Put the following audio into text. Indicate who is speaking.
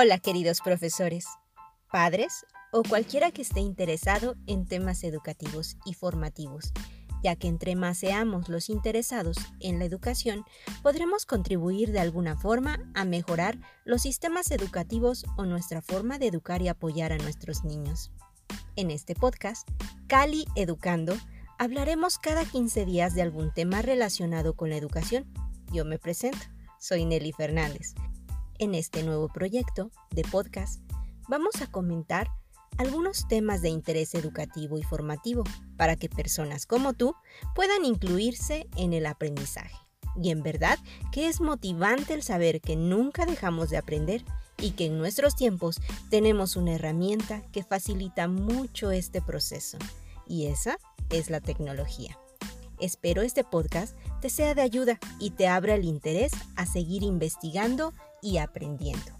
Speaker 1: Hola queridos profesores, padres o cualquiera que esté interesado en temas educativos y formativos, ya que entre más seamos los interesados en la educación, podremos contribuir de alguna forma a mejorar los sistemas educativos o nuestra forma de educar y apoyar a nuestros niños. En este podcast, Cali Educando, hablaremos cada 15 días de algún tema relacionado con la educación. Yo me presento, soy Nelly Fernández en este nuevo proyecto de podcast vamos a comentar algunos temas de interés educativo y formativo para que personas como tú puedan incluirse en el aprendizaje. Y en verdad que es motivante el saber que nunca dejamos de aprender y que en nuestros tiempos tenemos una herramienta que facilita mucho este proceso. Y esa es la tecnología. Espero este podcast te sea de ayuda y te abra el interés a seguir investigando y aprendiendo.